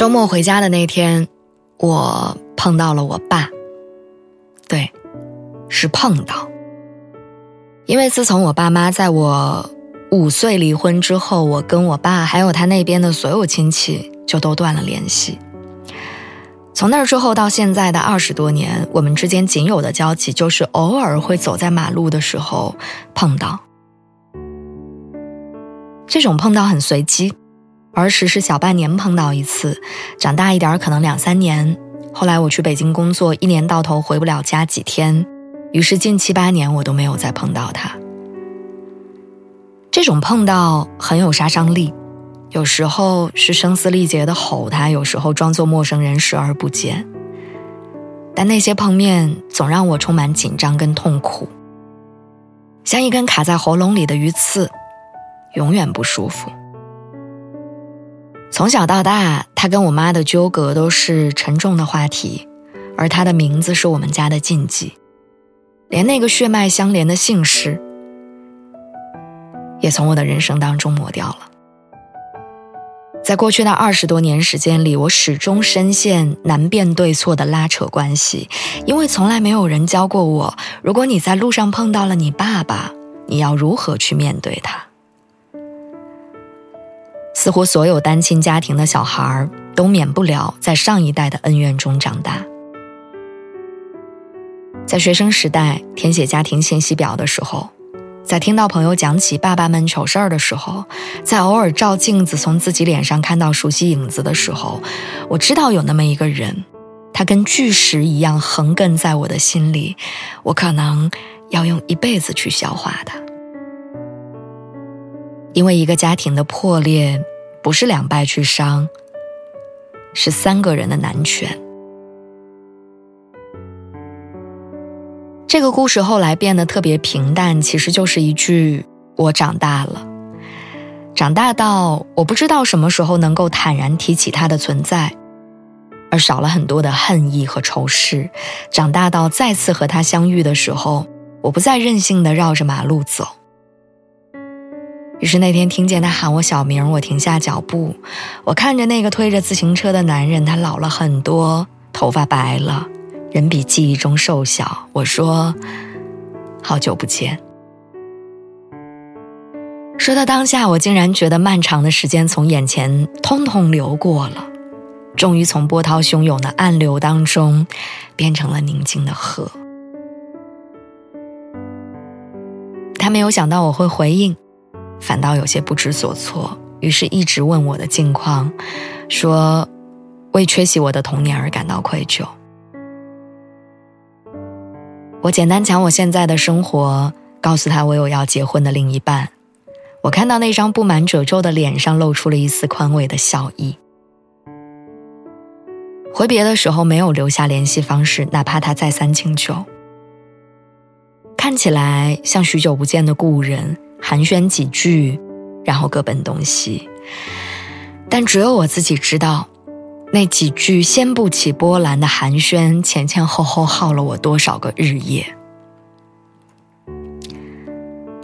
周末回家的那天，我碰到了我爸。对，是碰到。因为自从我爸妈在我五岁离婚之后，我跟我爸还有他那边的所有亲戚就都断了联系。从那之后到现在的二十多年，我们之间仅有的交集就是偶尔会走在马路的时候碰到。这种碰到很随机。儿时是小半年碰到一次，长大一点可能两三年。后来我去北京工作，一年到头回不了家几天，于是近七八年我都没有再碰到他。这种碰到很有杀伤力，有时候是声嘶力竭的吼他，有时候装作陌生人视而不见。但那些碰面总让我充满紧张跟痛苦，像一根卡在喉咙里的鱼刺，永远不舒服。从小到大，他跟我妈的纠葛都是沉重的话题，而他的名字是我们家的禁忌，连那个血脉相连的姓氏也从我的人生当中抹掉了。在过去的二十多年时间里，我始终深陷难辨对错的拉扯关系，因为从来没有人教过我，如果你在路上碰到了你爸爸，你要如何去面对他。似乎所有单亲家庭的小孩都免不了在上一代的恩怨中长大。在学生时代填写家庭信息表的时候，在听到朋友讲起爸爸们糗事儿的时候，在偶尔照镜子从自己脸上看到熟悉影子的时候，我知道有那么一个人，他跟巨石一样横亘在我的心里，我可能要用一辈子去消化它。因为一个家庭的破裂。不是两败俱伤，是三个人的难全。这个故事后来变得特别平淡，其实就是一句“我长大了”，长大到我不知道什么时候能够坦然提起他的存在，而少了很多的恨意和仇视。长大到再次和他相遇的时候，我不再任性的绕着马路走。于是那天听见他喊我小名，我停下脚步，我看着那个推着自行车的男人，他老了很多，头发白了，人比记忆中瘦小。我说：“好久不见。”说到当下，我竟然觉得漫长的时间从眼前通通流过了，终于从波涛汹涌的暗流当中，变成了宁静的河。他没有想到我会回应。反倒有些不知所措，于是一直问我的近况，说为缺席我的童年而感到愧疚。我简单讲我现在的生活，告诉他我有要结婚的另一半。我看到那张布满褶皱的脸上露出了一丝宽慰的笑意。回别的时候没有留下联系方式，哪怕他再三请求，看起来像许久不见的故人。寒暄几句，然后各奔东西。但只有我自己知道，那几句掀不起波澜的寒暄，前前后后耗了我多少个日夜。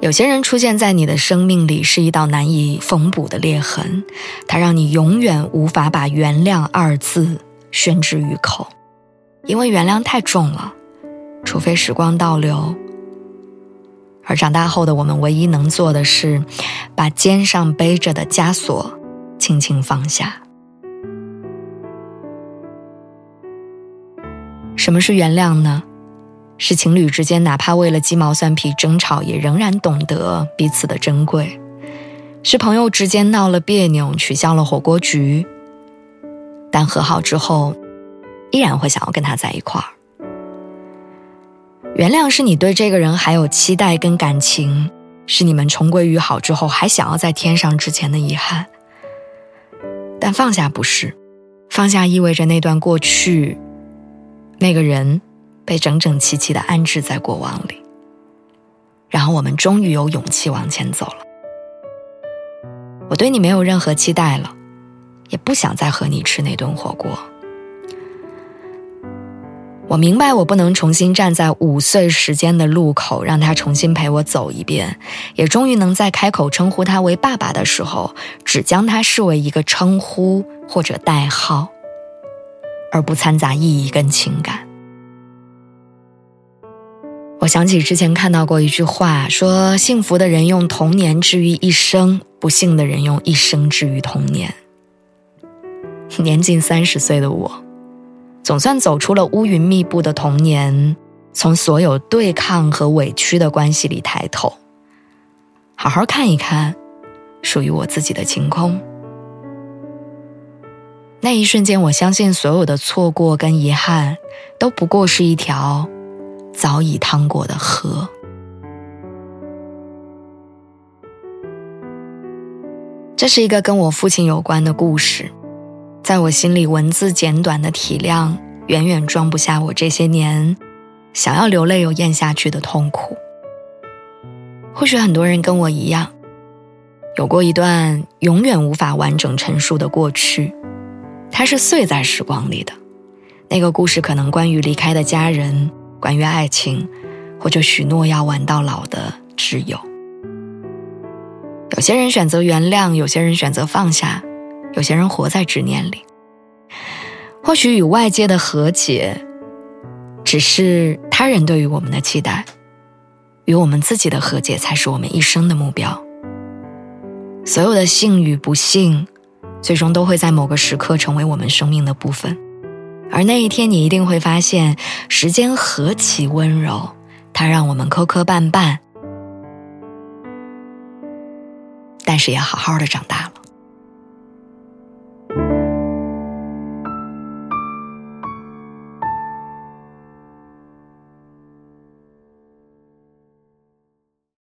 有些人出现在你的生命里，是一道难以缝补的裂痕，它让你永远无法把“原谅”二字宣之于口，因为原谅太重了，除非时光倒流。而长大后的我们，唯一能做的是，把肩上背着的枷锁轻轻放下。什么是原谅呢？是情侣之间，哪怕为了鸡毛蒜皮争吵，也仍然懂得彼此的珍贵；是朋友之间闹了别扭，取消了火锅局，但和好之后，依然会想要跟他在一块儿。原谅是你对这个人还有期待跟感情，是你们重归于好之后还想要再添上之前的遗憾。但放下不是，放下意味着那段过去，那个人被整整齐齐的安置在过往里，然后我们终于有勇气往前走了。我对你没有任何期待了，也不想再和你吃那顿火锅。我明白，我不能重新站在五岁时间的路口，让他重新陪我走一遍，也终于能在开口称呼他为爸爸的时候，只将他视为一个称呼或者代号，而不掺杂意义跟情感。我想起之前看到过一句话，说幸福的人用童年治愈一生，不幸的人用一生治愈童年。年近三十岁的我。总算走出了乌云密布的童年，从所有对抗和委屈的关系里抬头，好好看一看属于我自己的晴空。那一瞬间，我相信所有的错过跟遗憾，都不过是一条早已趟过的河。这是一个跟我父亲有关的故事。在我心里，文字简短的体量远远装不下我这些年想要流泪又咽下去的痛苦。或许很多人跟我一样，有过一段永远无法完整陈述的过去，它是碎在时光里的。那个故事可能关于离开的家人，关于爱情，或者许诺要玩到老的挚友。有些人选择原谅，有些人选择放下。有些人活在执念里，或许与外界的和解，只是他人对于我们的期待，与我们自己的和解才是我们一生的目标。所有的幸与不幸，最终都会在某个时刻成为我们生命的部分，而那一天，你一定会发现，时间何其温柔，它让我们磕磕绊绊，但是也好好的长大了。